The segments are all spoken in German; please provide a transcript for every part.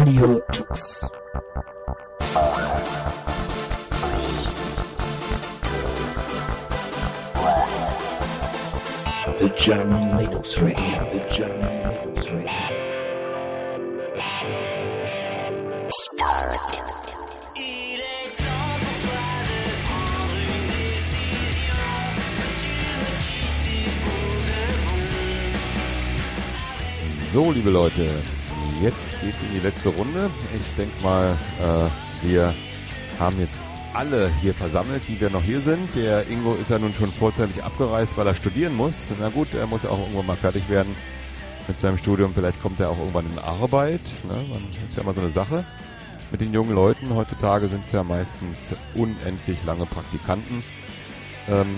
Radio Tux. The German Linux Radio, the German Linux Radio. So, liebe Leute, jetzt geht's in die letzte Runde. Ich denke mal, äh, wir haben jetzt alle hier versammelt, die wir noch hier sind. Der Ingo ist ja nun schon vorzeitig abgereist, weil er studieren muss. Na gut, er muss ja auch irgendwann mal fertig werden mit seinem Studium. Vielleicht kommt er auch irgendwann in Arbeit. Ne? Das ist ja immer so eine Sache mit den jungen Leuten. Heutzutage sind es ja meistens unendlich lange Praktikanten. Ähm,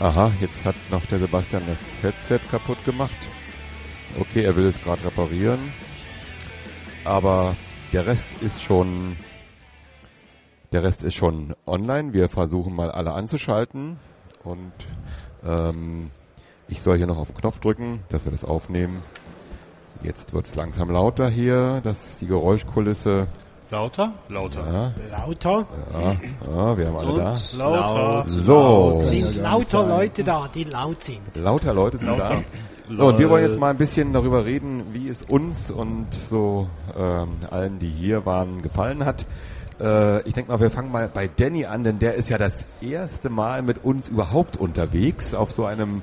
aha, jetzt hat noch der Sebastian das Headset kaputt gemacht. Okay, er will es gerade reparieren. Aber der Rest ist schon der Rest ist schon online. Wir versuchen mal alle anzuschalten und ähm, ich soll hier noch auf den Knopf drücken, dass wir das aufnehmen. Jetzt wird es langsam lauter hier, dass die Geräuschkulisse. Lauter? Lauter. Ja, Lauter. ja, ja wir haben alle da. Lauter. So, Sind lauter Leute da, die laut sind. lauter Leute sind Lauter. da. So, und wir wollen jetzt mal ein bisschen darüber reden, wie es uns und so ähm, allen, die hier waren, gefallen hat. Äh, ich denke mal, wir fangen mal bei Danny an, denn der ist ja das erste Mal mit uns überhaupt unterwegs auf so einem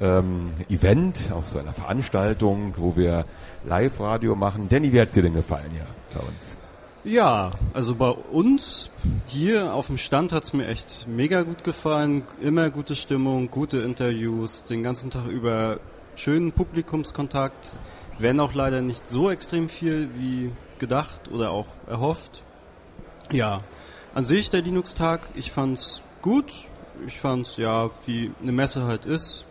ähm, Event, auf so einer Veranstaltung, wo wir Live-Radio machen. Danny, wie hat's dir denn gefallen hier bei uns? Ja, also bei uns hier auf dem Stand hat's mir echt mega gut gefallen. Immer gute Stimmung, gute Interviews, den ganzen Tag über schönen Publikumskontakt. Wenn auch leider nicht so extrem viel wie gedacht oder auch erhofft. Ja, an sich der Linux-Tag, ich fand's gut. Ich fand's ja, wie eine Messe halt ist.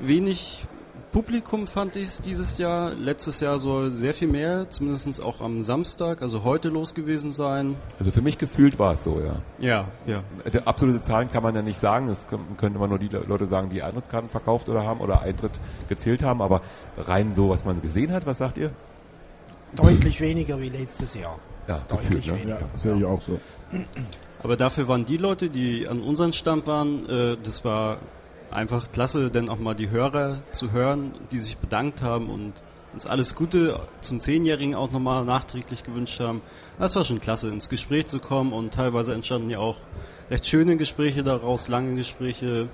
Wenig Publikum fand ich es dieses Jahr. Letztes Jahr soll sehr viel mehr, zumindest auch am Samstag, also heute los gewesen sein. Also für mich gefühlt war es so, ja. Ja, ja. Äh, Absolute Zahlen kann man ja nicht sagen. Das können- könnte man nur die Le- Leute sagen, die Eintrittskarten verkauft oder haben oder Eintritt gezählt haben. Aber rein so, was man gesehen hat, was sagt ihr? Deutlich weniger wie letztes Jahr. Ja, Deutlich gefühlt, ne? weniger. Sehe ich auch so. Aber dafür waren die Leute, die an unserem Stand waren, äh, das war einfach klasse, denn auch mal die Hörer zu hören, die sich bedankt haben und uns alles Gute zum Zehnjährigen auch nochmal nachträglich gewünscht haben. Das war schon klasse, ins Gespräch zu kommen und teilweise entstanden ja auch recht schöne Gespräche daraus, lange Gespräche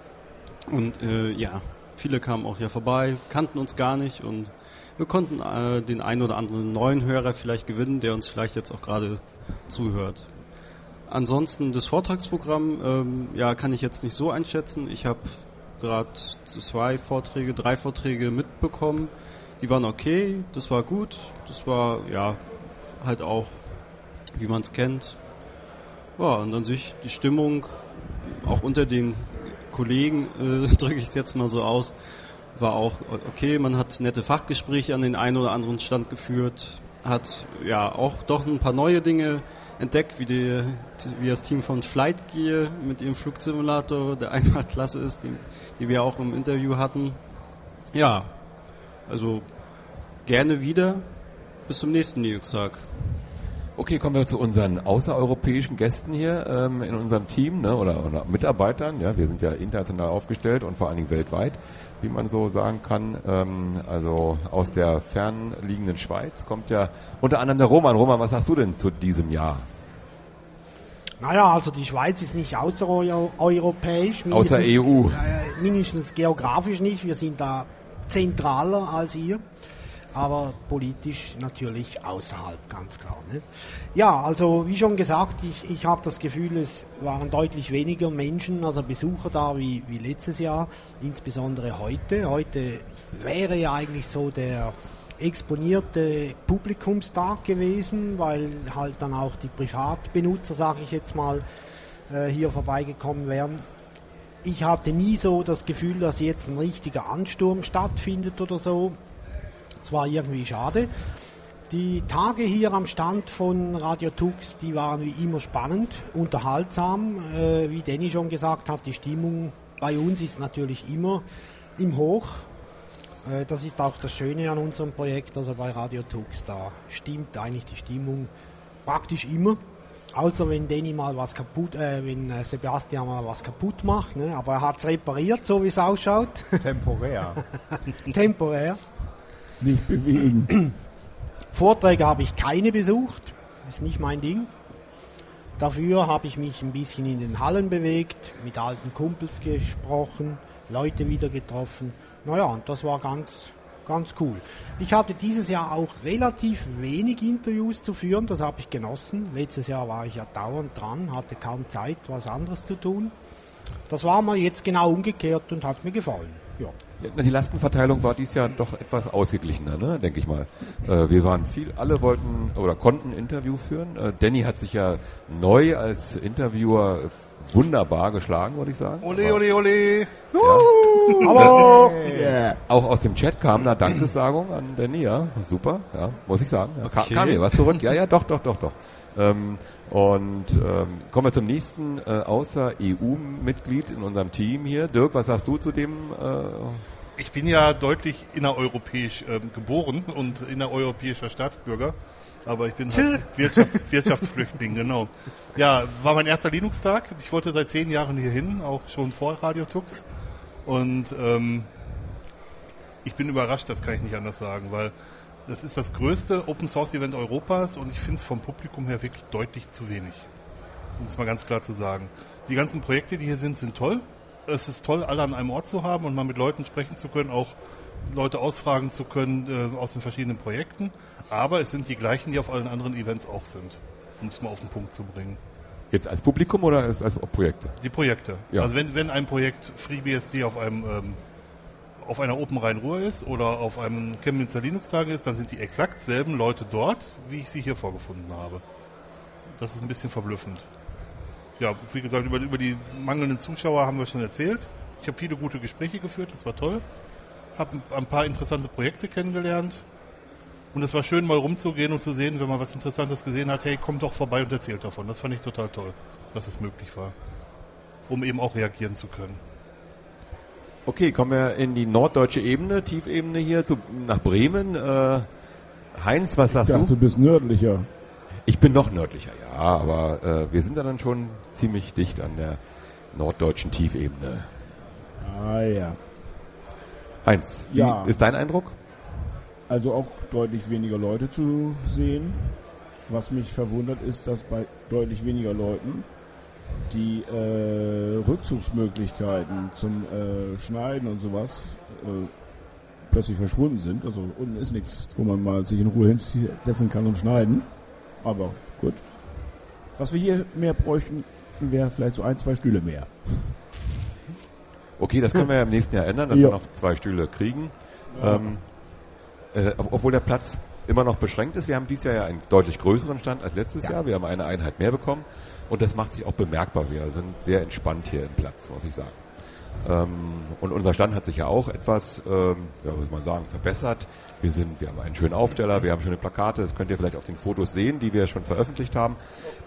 und äh, ja, viele kamen auch hier vorbei, kannten uns gar nicht und wir konnten äh, den einen oder anderen neuen Hörer vielleicht gewinnen, der uns vielleicht jetzt auch gerade zuhört. Ansonsten das Vortragsprogramm, ähm, ja, kann ich jetzt nicht so einschätzen. Ich habe gerade zwei Vorträge, drei Vorträge mitbekommen. Die waren okay, das war gut, das war ja halt auch, wie man es kennt. Ja, und an sich die Stimmung, auch unter den Kollegen, äh, drücke ich es jetzt mal so aus, war auch okay. Man hat nette Fachgespräche an den einen oder anderen Stand geführt, hat ja auch doch ein paar neue Dinge entdeckt, wie, die, wie das Team von Flight Gear mit ihrem Flugsimulator, der einmal klasse ist, die, die wir auch im Interview hatten. Ja, also gerne wieder. Bis zum nächsten Linux-Tag. Okay, kommen wir zu unseren außereuropäischen Gästen hier ähm, in unserem Team ne, oder, oder Mitarbeitern. Ja, wir sind ja international aufgestellt und vor allen Dingen weltweit, wie man so sagen kann. Ähm, also aus der fernliegenden Schweiz kommt ja unter anderem der Roman. Roman, was hast du denn zu diesem Jahr? Naja, also die Schweiz ist nicht außereuropäisch. Außer EU. Äh, mindestens geografisch nicht. Wir sind da zentraler als ihr. Aber politisch natürlich außerhalb, ganz klar. Ne? Ja, also wie schon gesagt, ich, ich habe das Gefühl, es waren deutlich weniger Menschen, also Besucher da wie, wie letztes Jahr, insbesondere heute. Heute wäre ja eigentlich so der exponierte Publikumstag gewesen, weil halt dann auch die Privatbenutzer, sage ich jetzt mal, äh, hier vorbeigekommen wären. Ich hatte nie so das Gefühl, dass jetzt ein richtiger Ansturm stattfindet oder so. Es war irgendwie schade. Die Tage hier am Stand von Radio Tux, die waren wie immer spannend, unterhaltsam. Äh, wie Danny schon gesagt hat, die Stimmung bei uns ist natürlich immer im Hoch. Äh, Das ist auch das Schöne an unserem Projekt, also bei Radio Tux. Da stimmt eigentlich die Stimmung praktisch immer. Außer wenn Danny mal was kaputt, äh, wenn äh, Sebastian mal was kaputt macht, ne? aber er hat es repariert, so wie es ausschaut, Temporär. temporär. Nicht bewegen. Vorträge habe ich keine besucht, ist nicht mein Ding. Dafür habe ich mich ein bisschen in den Hallen bewegt, mit alten Kumpels gesprochen, Leute wieder getroffen. Naja, und das war ganz, ganz cool. Ich hatte dieses Jahr auch relativ wenig Interviews zu führen, das habe ich genossen. Letztes Jahr war ich ja dauernd dran, hatte kaum Zeit, was anderes zu tun. Das war mal jetzt genau umgekehrt und hat mir gefallen. Ja. Ja, Die Lastenverteilung war dies Jahr doch etwas ausgeglichener, ne, denke ich mal. Äh, wir waren viel, alle wollten oder konnten Interview führen. Äh, Danny hat sich ja neu als Interviewer wunderbar geschlagen, würde ich sagen. Ole, ole, ole. Aber Yeah. Auch aus dem Chat kam da Dankessagung an Danny, ja, super, ja, muss ich sagen. Ja, ka- Kam mir was zurück? Ja, ja, doch, doch, doch, doch. Ähm, und ähm, kommen wir zum nächsten äh, außer EU-Mitglied in unserem Team hier. Dirk, was sagst du zu dem? Äh, Ich bin ja deutlich innereuropäisch ähm, geboren und innereuropäischer Staatsbürger. Aber ich bin halt Wirtschafts Wirtschaftsflüchtling, genau. Ja, war mein erster Linux-Tag. Ich wollte seit zehn Jahren hier hin, auch schon vor Radio Tux. Und ähm, ich bin überrascht, das kann ich nicht anders sagen, weil das ist das größte Open Source Event Europas und ich finde es vom Publikum her wirklich deutlich zu wenig. Um es mal ganz klar zu sagen. Die ganzen Projekte, die hier sind, sind toll. Es ist toll, alle an einem Ort zu haben und mal mit Leuten sprechen zu können, auch Leute ausfragen zu können äh, aus den verschiedenen Projekten. Aber es sind die gleichen, die auf allen anderen Events auch sind, um es mal auf den Punkt zu bringen. jetzt als Publikum oder als, als Projekte? Die Projekte. Ja. Also wenn, wenn ein Projekt FreeBSD auf einem ähm, auf einer Open Rhein-Ruhr ist oder auf einem Chemnitzer Linux-Tage ist, dann sind die exakt selben Leute dort, wie ich sie hier vorgefunden habe. Das ist ein bisschen verblüffend. Ja, wie gesagt, über, über die mangelnden Zuschauer haben wir schon erzählt. Ich habe viele gute Gespräche geführt, das war toll. Habe ein, ein paar interessante Projekte kennengelernt. Und es war schön, mal rumzugehen und zu sehen, wenn man was Interessantes gesehen hat, hey, kommt doch vorbei und erzählt davon. Das fand ich total toll, dass es möglich war. Um eben auch reagieren zu können. Okay, kommen wir in die norddeutsche Ebene, Tiefebene hier zu, nach Bremen. Äh, Heinz, was Ich sagst dachte, du? du bist nördlicher. Ich bin noch nördlicher, ja, aber äh, wir sind da dann schon ziemlich dicht an der norddeutschen Tiefebene. Ah ja. Heinz, wie Ja. ist dein Eindruck? Also auch deutlich weniger Leute zu sehen. Was mich verwundert ist, dass bei deutlich weniger Leuten die äh, Rückzugsmöglichkeiten zum äh, Schneiden und sowas äh, plötzlich verschwunden sind. Also unten ist nichts, wo man mal sich in Ruhe hinsetzen kann und schneiden. Aber gut. Was wir hier mehr bräuchten, wäre vielleicht so ein, zwei Stühle mehr. Okay, das können wir ja im nächsten Jahr ändern, dass Ja. wir noch zwei Stühle kriegen. Ähm, äh, ob- obwohl der Platz immer noch beschränkt ist. Wir haben dieses Jahr ja einen deutlich größeren Stand als letztes Jahr. Wir haben eine Einheit mehr bekommen und das macht sich auch bemerkbar. Wir sind sehr entspannt hier im Platz, muss ich sagen. Ähm, und unser Stand hat sich ja auch etwas, ähm, ja, muss man sagen, verbessert. Wir sind, wir haben einen schönen Aufsteller, wir haben schöne Plakate, das könnt ihr vielleicht auf den Fotos sehen, die wir schon veröffentlicht haben.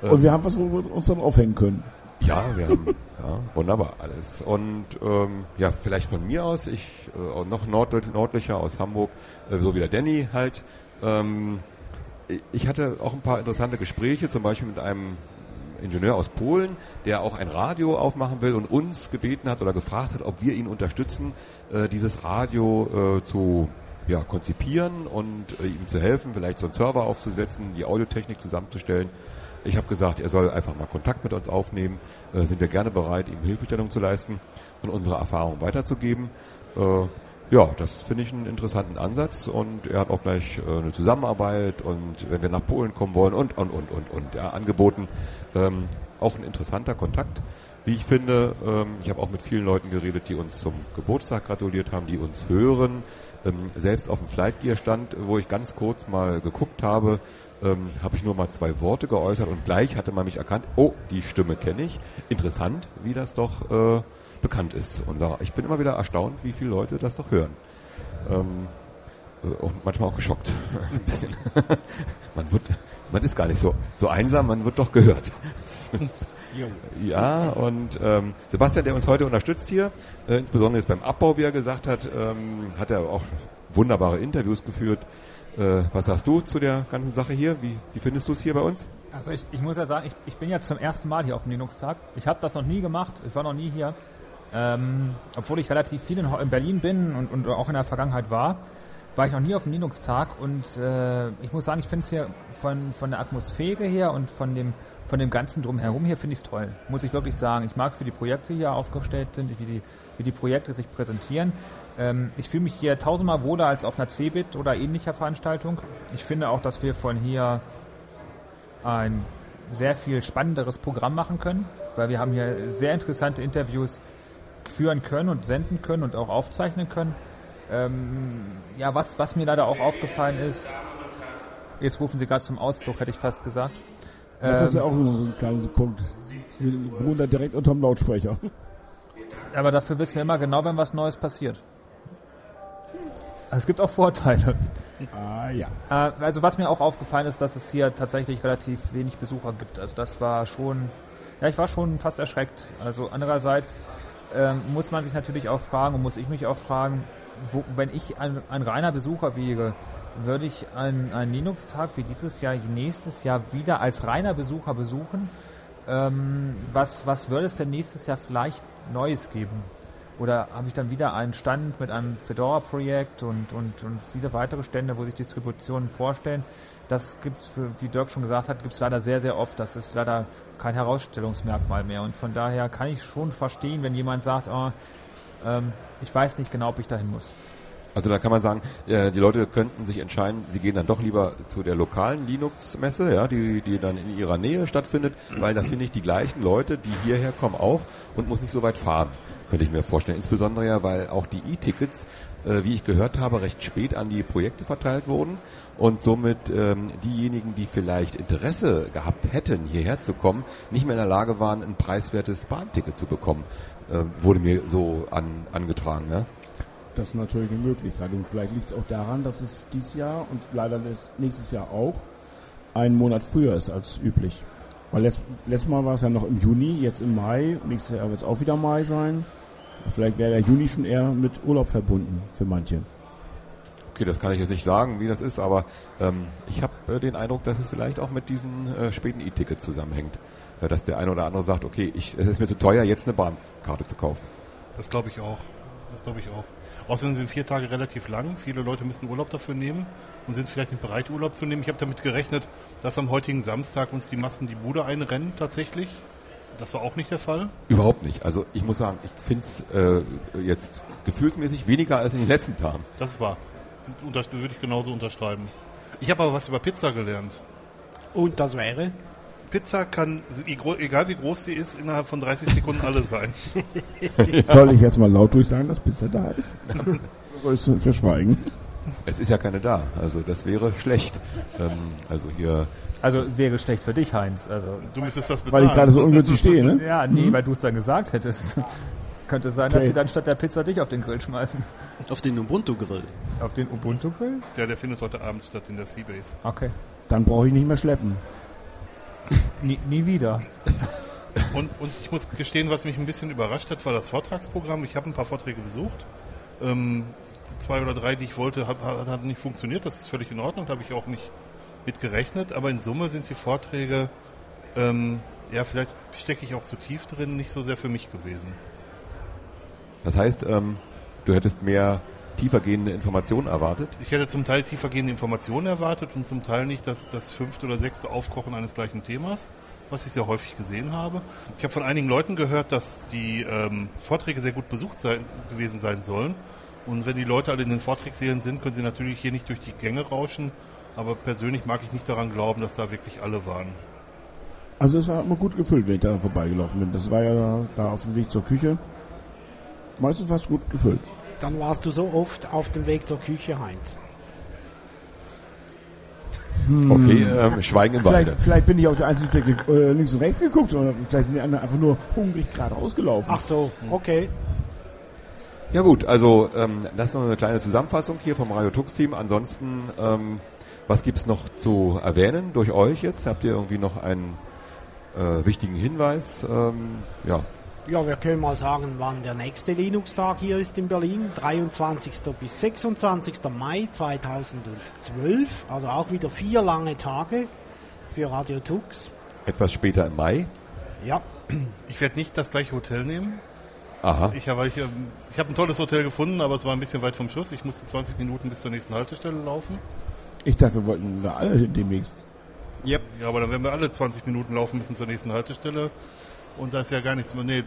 Und wir haben was, wo wir uns dann aufhängen können. Ja, wir haben ja, wunderbar alles. Und ähm, ja, vielleicht von mir aus, ich äh, noch nord nördlicher aus Hamburg, äh, so wie der Danny halt. Ähm, ich hatte auch ein paar interessante Gespräche, zum Beispiel mit einem Ingenieur aus Polen, der auch ein Radio aufmachen will und uns gebeten hat oder gefragt hat, ob wir ihn unterstützen, äh, dieses Radio äh, zu ja, konzipieren und äh, ihm zu helfen, vielleicht so einen Server aufzusetzen, die Audiotechnik zusammenzustellen. Ich habe gesagt, er soll einfach mal Kontakt mit uns aufnehmen. Äh, sind wir gerne bereit, ihm Hilfestellung zu leisten und unsere Erfahrungen weiterzugeben. Ja, das finde ich einen interessanten Ansatz und er hat auch gleich äh, eine Zusammenarbeit und wenn wir nach Polen kommen wollen und und und und und ja, angeboten. Ähm, auch ein interessanter Kontakt, wie ich finde. Ähm, ich habe auch mit vielen Leuten geredet, die uns zum Geburtstag gratuliert haben, die uns hören. Ähm, selbst auf dem Flight Gear Stand, wo ich ganz kurz mal geguckt habe, ähm, habe ich nur mal zwei Worte geäußert und gleich hatte man mich erkannt, oh, die Stimme kenne ich. Interessant, wie das doch äh, bekannt ist. Unser, ich bin immer wieder erstaunt, wie viele Leute das doch hören. Ähm, äh, auch manchmal auch geschockt. Ein bisschen. man wird, man ist gar nicht so, so einsam, man wird doch gehört. Ja, und ähm, Sebastian, der uns heute unterstützt hier, äh, insbesondere jetzt beim Abbau, wie er gesagt hat, ähm, hat er auch wunderbare Interviews geführt. Äh, was sagst du zu der ganzen Sache hier? Wie, wie findest du es hier bei uns? Also ich, ich muss ja sagen, ich, ich bin jetzt zum ersten Mal hier auf dem Linux-Tag. Ich habe das noch nie gemacht, ich war noch nie hier. Ähm, obwohl ich relativ viel in, in Berlin bin und, und auch in der Vergangenheit war, war ich noch nie auf dem Linux-Tag und äh, ich muss sagen, ich finde es hier von, von der Atmosphäre her und von dem, von dem ganzen Drumherum hier finde ich es toll. Muss ich wirklich sagen. Ich mag es, wie die Projekte hier aufgestellt sind, wie die, wie die Projekte sich präsentieren. Ähm, ich fühle mich hier tausendmal wohler als auf einer CeBIT oder ähnlicher Veranstaltung. Ich finde auch, dass wir von hier ein sehr viel spannenderes Programm machen können, weil wir haben hier sehr interessante Interviews führen können und senden können und auch aufzeichnen können. Ähm, ja, was, was mir leider auch aufgefallen ist, jetzt rufen Sie gerade zum Auszug, hätte ich fast gesagt. Das ist ja auch nur so ein kleiner Punkt. Wir wohnen da direkt unterm Lautsprecher. Aber dafür wissen wir immer genau, wenn was Neues passiert. Also es gibt auch Vorteile. Ah ja. Äh, also was mir auch aufgefallen ist, dass es hier tatsächlich relativ wenig Besucher gibt. Also das war schon, ja, ich war schon fast erschreckt. Also andererseits ähm, muss man sich natürlich auch fragen und muss ich mich auch fragen, wo, wenn ich ein, ein reiner Besucher wäre, würde ich einen, einen Linux-Tag wie dieses Jahr nächstes Jahr wieder als reiner Besucher besuchen? Ähm, was, was würde es denn nächstes Jahr vielleicht Neues geben? Oder habe ich dann wieder einen Stand mit einem Fedora-Projekt und, und, und viele weitere Stände, wo sich Distributionen vorstellen? Das gibt es, wie Dirk schon gesagt hat, gibt es leider sehr, sehr oft. Das ist leider kein Herausstellungsmerkmal mehr. Und von daher kann ich schon verstehen, wenn jemand sagt, oh, ähm, ich weiß nicht genau, ob ich dahin muss. Also da kann man sagen, äh, die Leute könnten sich entscheiden, sie gehen dann doch lieber zu der lokalen Linux-Messe, ja, die, die dann in ihrer Nähe stattfindet, weil da finde ich die gleichen Leute, die hierher kommen, auch und muss nicht so weit fahren, könnte ich mir vorstellen. Insbesondere ja, weil auch die E-Tickets, äh, wie ich gehört habe, recht spät an die Projekte verteilt wurden und somit ähm, diejenigen, die vielleicht Interesse gehabt hätten, hierher zu kommen, nicht mehr in der Lage waren, ein preiswertes Bahnticket zu bekommen. Äh, wurde mir so an, angetragen, ja. Das ist natürlich eine Möglichkeit. Und vielleicht liegt es auch daran, dass es dieses Jahr und leider nächstes Jahr auch einen Monat früher ist als üblich. Weil letzt, letztes Mal war es ja noch im Juni, jetzt im Mai. Nächstes Jahr wird es auch wieder Mai sein. Vielleicht wäre der Juni schon eher mit Urlaub verbunden für manche. Okay, das kann ich jetzt nicht sagen, wie das ist, aber ähm, ich habe äh, den Eindruck, dass es vielleicht auch mit diesen äh, späten E-Tickets zusammenhängt. Äh, dass der eine oder andere sagt, okay, ich, es ist mir zu teuer, jetzt eine Bahnkarte zu kaufen. Das glaube ich auch. Das glaube ich auch. Außerdem sind vier Tage relativ lang. Viele Leute müssen Urlaub dafür nehmen und sind vielleicht nicht bereit, Urlaub zu nehmen. Ich habe damit gerechnet, dass am heutigen Samstag uns die Massen die Bude einrennen tatsächlich. Das war auch nicht der Fall. Überhaupt nicht. Also ich muss sagen, ich finde es äh, jetzt gefühlsmäßig weniger als in den letzten Tagen. Das ist wahr. Das würde ich genauso unterschreiben. Ich habe aber was über Pizza gelernt. Und das wäre? Pizza kann, egal wie groß sie ist, innerhalb von 30 Sekunden alle sein. Soll ich jetzt mal laut durchsagen, dass Pizza da ist? Größe für Schweigen. Es ist ja keine da, also das wäre schlecht. Ähm, also hier. Also wäre schlecht für dich, Heinz. Also du müsstest das bezahlen. Weil ich gerade so ungünstig stehe, ne? Ja, nee, mhm. weil du es dann gesagt hättest. Könnte sein, okay. dass sie dann statt der Pizza dich auf den Grill schmeißen. Auf den Ubuntu-Grill. Auf den Ubuntu-Grill? Ja, der findet heute Abend statt in der Seabase. Okay. Dann brauche ich nicht mehr schleppen. Nie, nie wieder. Und, und ich muss gestehen, was mich ein bisschen überrascht hat, war das Vortragsprogramm. Ich habe ein paar Vorträge besucht. Ähm, zwei oder drei, die ich wollte, hat, hat nicht funktioniert. Das ist völlig in Ordnung, da habe ich auch nicht mit gerechnet. Aber in Summe sind die Vorträge, ähm, ja, vielleicht stecke ich auch zu tief drin, nicht so sehr für mich gewesen. Das heißt, ähm, du hättest mehr tiefergehende Informationen erwartet? Ich hätte zum Teil tiefergehende Informationen erwartet und zum Teil nicht das, das fünfte oder sechste Aufkochen eines gleichen Themas, was ich sehr häufig gesehen habe. Ich habe von einigen Leuten gehört, dass die ähm, Vorträge sehr gut besucht sein, gewesen sein sollen. Und wenn die Leute alle in den Vortragssälen sind, können sie natürlich hier nicht durch die Gänge rauschen. Aber persönlich mag ich nicht daran glauben, dass da wirklich alle waren. Also es war immer gut gefüllt, wenn ich da vorbeigelaufen bin. Das war ja da auf dem Weg zur Küche. Meistens fast gut gefüllt. Dann warst du so oft auf dem Weg zur Küche, Heinz. Hm. Okay, äh, schweigen im vielleicht, vielleicht bin ich auch der Einzige, der äh, links und rechts geguckt oder vielleicht sind die anderen einfach nur hungrig gerade rausgelaufen. Ach so, okay. Ja gut, also ähm, das ist noch eine kleine Zusammenfassung hier vom Radio Tux Team. Ansonsten, ähm, was gibt's noch zu erwähnen durch euch jetzt? Habt ihr irgendwie noch ein äh, wichtigen Hinweis. Ähm, ja, Ja, wir können mal sagen, wann der nächste Linux-Tag hier ist in Berlin. 23. bis 26. Mai 2012. Also auch wieder vier lange Tage für Radio Tux. etwas später im Mai. Ja, Ich werde nicht das gleiche Hotel nehmen. Aha. Ich habe ich, ich hab ein tolles Hotel gefunden, aber es war ein bisschen weit vom Schuss. Ich musste 20 Minuten bis zur nächsten Haltestelle laufen. Ich dachte, wir wollten da alle hin demnächst. Yep. Ja, aber dann werden wir alle 20 Minuten laufen müssen zur nächsten Haltestelle. Und da ist ja gar nichts mehr. Nee,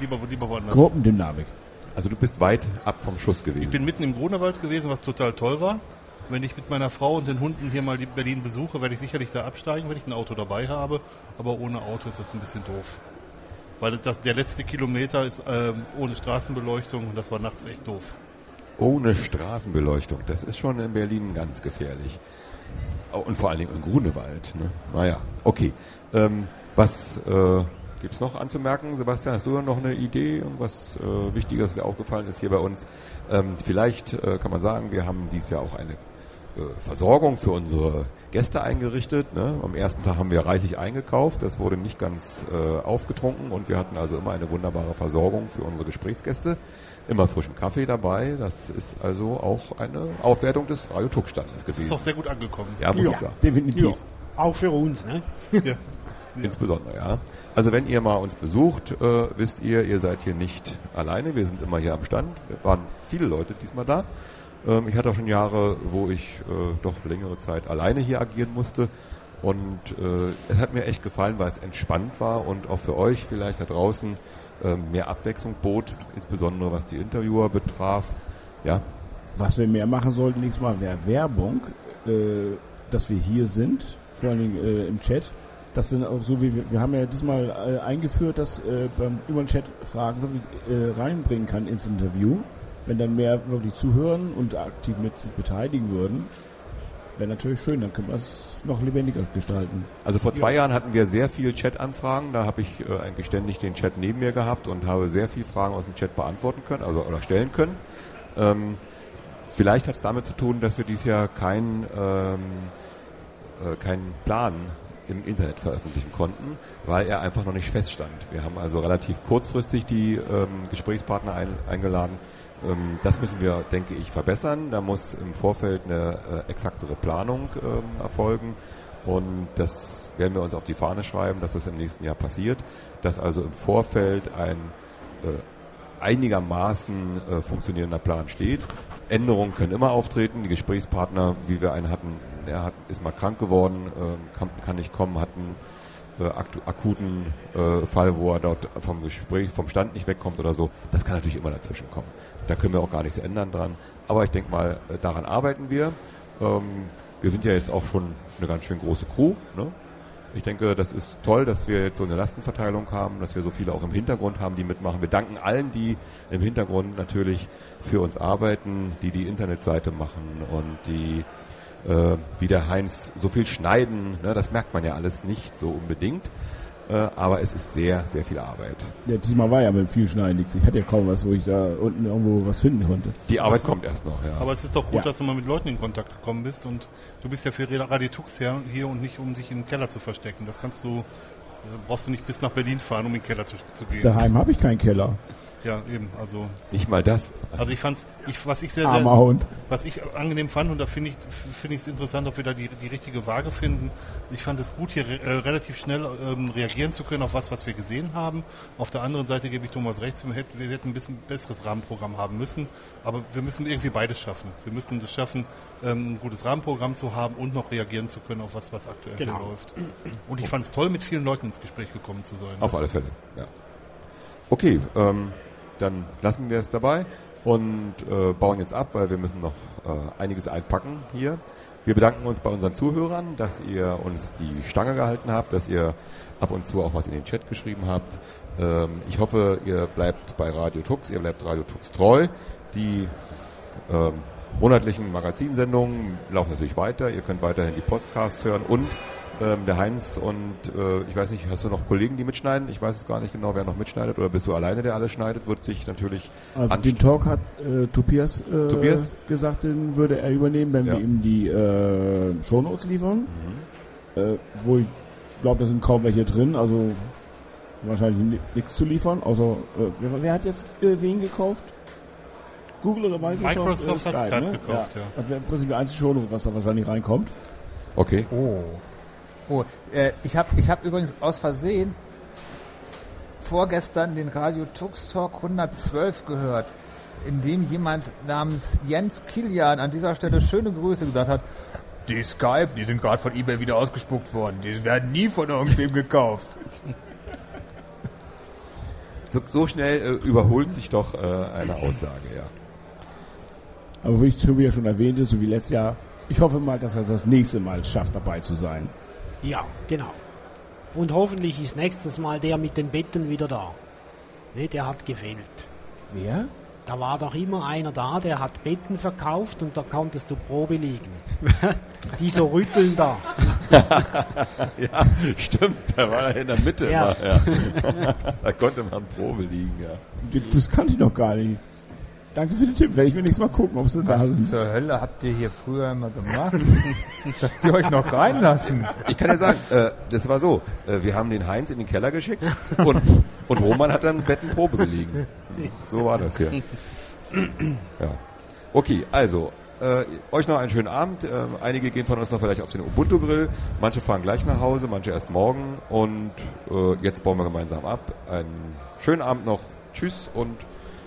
lieber, lieber woanders. Gruppendynamik. Also du bist weit ab vom Schuss Ich gewesen. bin mitten im Grunewald gewesen, was total toll war. Wenn ich mit meiner Frau und den Hunden hier mal Berlin besuche, werde ich sicherlich da absteigen, wenn ich ein Auto dabei habe. Aber ohne Auto ist das ein bisschen doof. Weil das, der letzte Kilometer ist ähm, ohne Straßenbeleuchtung und das war nachts echt doof. Ohne Straßenbeleuchtung. Das ist schon in Berlin ganz gefährlich. Und vor allen Dingen im Grunewald. Ne? Naja, okay. Ähm, was äh, gibt's noch anzumerken? Sebastian, hast du noch eine Idee? Irgendwas äh, Wichtiges, was dir aufgefallen ist hier bei uns? Ähm, vielleicht äh, kann man sagen, wir haben dieses Jahr auch eine äh, Versorgung für unsere Gäste eingerichtet. Ne? Am ersten Tag haben wir reichlich eingekauft. Das wurde nicht ganz äh, aufgetrunken und wir hatten also immer eine wunderbare Versorgung für unsere Gesprächsgäste. Immer frischen Kaffee dabei. Das ist also auch eine Aufwertung des Radio Tuck-Standes Das ist gewesen. auch sehr gut angekommen. Ja, muss Ja. ich sagen. Definitiv. auch für uns. Ne? Ja. Insbesondere, ja. Also wenn ihr mal uns besucht, äh, wisst ihr, ihr seid hier nicht alleine. Wir sind immer hier am Stand. Wir waren viele Leute diesmal da. Ähm, ich hatte auch schon Jahre, wo ich äh, doch längere Zeit alleine hier agieren musste. Und äh, es hat mir echt gefallen, weil es entspannt war und auch für euch vielleicht da draußen äh, mehr Abwechslung bot, insbesondere was die Interviewer betraf. Ja, Was wir mehr machen sollten nächstes Mal wäre Werbung, äh, dass wir hier sind, vor allen Dingen äh, im Chat. Das sind auch so wie wir, wir haben ja diesmal äh, eingeführt, dass äh, beim über den Chat Fragen wirklich äh, reinbringen kann ins Interview. Wenn dann mehr wirklich zuhören und aktiv mit sich beteiligen würden, wäre natürlich schön, dann können wir es noch lebendiger gestalten. Also vor zwei Jahren hatten wir sehr viel Chat-Anfragen. Da habe ich äh, eigentlich ständig den Chat neben mir gehabt und habe sehr viele Fragen aus dem Chat beantworten können, also oder stellen können. Ähm, vielleicht hat es damit zu tun, dass wir dieses Jahr keinen ähm, äh, keinen Plan im Internet veröffentlichen konnten, weil er einfach noch nicht feststand. Wir haben also relativ kurzfristig die ähm, Gesprächspartner ein, eingeladen. Ähm, das müssen wir, denke ich, verbessern. Da muss im Vorfeld eine äh, exaktere Planung ähm, erfolgen. Und das werden wir uns auf die Fahne schreiben, dass das im nächsten Jahr passiert. Dass also im Vorfeld ein äh, einigermaßen äh, funktionierender Plan steht. Änderungen können immer auftreten. Die Gesprächspartner, wie wir einen hatten, er hat, ist mal krank geworden, äh, kann, kann nicht kommen, hat einen äh, akuten äh, Fall, wo er dort vom Gespräch, vom Stand nicht wegkommt oder so. Das kann natürlich immer dazwischen kommen. Da können wir auch gar nichts ändern dran. Aber ich denke mal, äh, daran arbeiten wir. Ähm, wir sind ja jetzt auch schon eine ganz schön große Crew. Ne? Ich denke, das ist toll, dass wir jetzt so eine Lastenverteilung haben, dass wir so viele auch im Hintergrund haben, die mitmachen. Wir danken allen, die im Hintergrund natürlich für uns arbeiten, die die Internetseite machen und die, äh, wie der Heinz, so viel schneiden. Ne? Das merkt man ja alles nicht so unbedingt. Äh, aber es ist sehr, sehr viel Arbeit. Ja, diesmal war ja mit viel Schneiden nichts. Ich hatte ja kaum was, wo ich da unten irgendwo was finden konnte. Die Arbeit kommt erst noch, ja. Aber es ist doch gut, Ja. dass du mal mit Leuten in Kontakt gekommen bist und du bist ja für Radio Tux her hier und nicht, um dich im Keller zu verstecken. Das kannst du, äh, brauchst du nicht bis nach Berlin fahren, um in den Keller zu, zu gehen. Daheim habe ich keinen Keller. Ja, eben. Also, Nicht mal das. also ich fand's, ich, was ich sehr, Armer sehr, Hund. was ich angenehm fand und da finde ich, finde ich es interessant, ob wir da die, die richtige Waage finden. Ich fand es gut, hier re äh, relativ schnell ähm, reagieren zu können auf was, was wir gesehen haben. Auf der anderen Seite gebe ich Thomas recht, wir hätten, wir hätten ein bisschen besseres Rahmenprogramm haben müssen, aber wir müssen irgendwie beides schaffen. Wir müssen es schaffen, ähm, ein gutes Rahmenprogramm zu haben und noch reagieren zu können auf was, was aktuell Genau. läuft. Und ich fand es toll, mit vielen Leuten ins Gespräch gekommen zu sein. Auf alle Fälle, ja. Okay, ähm, dann lassen wir es dabei und äh, bauen jetzt ab, weil wir müssen noch äh, einiges einpacken hier. Wir bedanken uns bei unseren Zuhörern, dass ihr uns die Stange gehalten habt, dass ihr ab und zu auch was in den Chat geschrieben habt. Ähm, ich hoffe, ihr bleibt bei Radio Tux, ihr bleibt Radio Tux treu. Die ähm, monatlichen Magazinsendungen laufen natürlich weiter. Ihr könnt weiterhin die Podcasts hören und ähm, der Heinz und äh, ich weiß nicht, hast du noch Kollegen, die mitschneiden? Ich weiß es gar nicht genau, wer noch mitschneidet oder bist du alleine, der alles schneidet? Wird sich natürlich Also den Talk hat äh, Tobias, äh, Tobias? gesagt, den würde er übernehmen, wenn Ja. wir ihm die äh, Shownotes liefern. Äh, wo ich glaube, da sind kaum welche drin, also wahrscheinlich nichts zu liefern, außer äh, wer, wer, hat jetzt äh, wen gekauft? Google oder Microsoft? Microsoft äh, hat Skype gekauft, ja. Das wäre im Prinzip die einzige Schonung, was da wahrscheinlich reinkommt. Okay. Oh. Oh, äh, ich habe ich hab übrigens aus Versehen vorgestern den Radio Tux Talk 112 gehört, in dem jemand namens Jens Kilian an dieser Stelle schöne Grüße gesagt hat. Die Skype, die sind gerade von eBay wieder ausgespuckt worden. Die werden nie von irgendwem gekauft. So, so schnell äh, überholt sich doch äh, eine Aussage, ja. Aber wie ich Tobi ja schon erwähnte, so wie letztes Jahr, ich hoffe mal, dass er das nächste Mal schafft, dabei zu sein. Ja, genau. Und hoffentlich ist nächstes Mal der mit den Betten wieder da. Ne, der hat gefehlt. Wer? Da war doch immer einer da, der hat Betten verkauft und da konntest du Probe liegen. Die so rütteln da. Ja, stimmt, da war er in der Mitte Ja. immer. Ja. da konnte man Probe liegen, ja. Das kannte ich noch gar nicht. Danke für den Tipp. Werde ich mir nächstes Mal gucken, ob sie da Was sind. zur Hölle habt ihr hier früher immer gemacht? Dass die euch noch reinlassen. Ich kann ja sagen, äh, das war so. Äh, wir haben den Heinz in den Keller geschickt und, und Roman hat dann Bettenprobe gelegen. So war das hier. Ja. Okay, also, äh, euch noch einen schönen Abend. Äh, einige gehen von uns noch vielleicht auf den Ubuntu-Grill. Manche fahren gleich nach Hause, manche erst morgen. Und äh, jetzt bauen wir gemeinsam ab. Einen schönen Abend noch. Tschüss und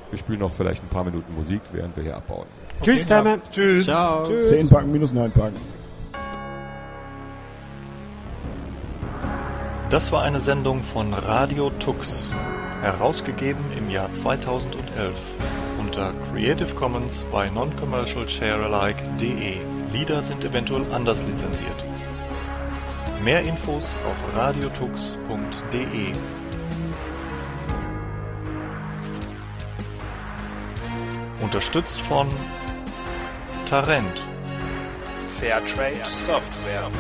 wir spielen noch vielleicht ein paar Minuten Musik, während wir hier abbauen. Tschüss zusammen. Tschüss. Ciao. Zehn packen minus neun packen. Das war eine Sendung von Radio Tux, herausgegeben im Jahr 2011 unter Creative Commons by Non-Commercial Sharealike.de. Lieder sind eventuell anders lizenziert. Mehr Infos auf radiotux.de. Unterstützt von Tarent. Fairtrade Software.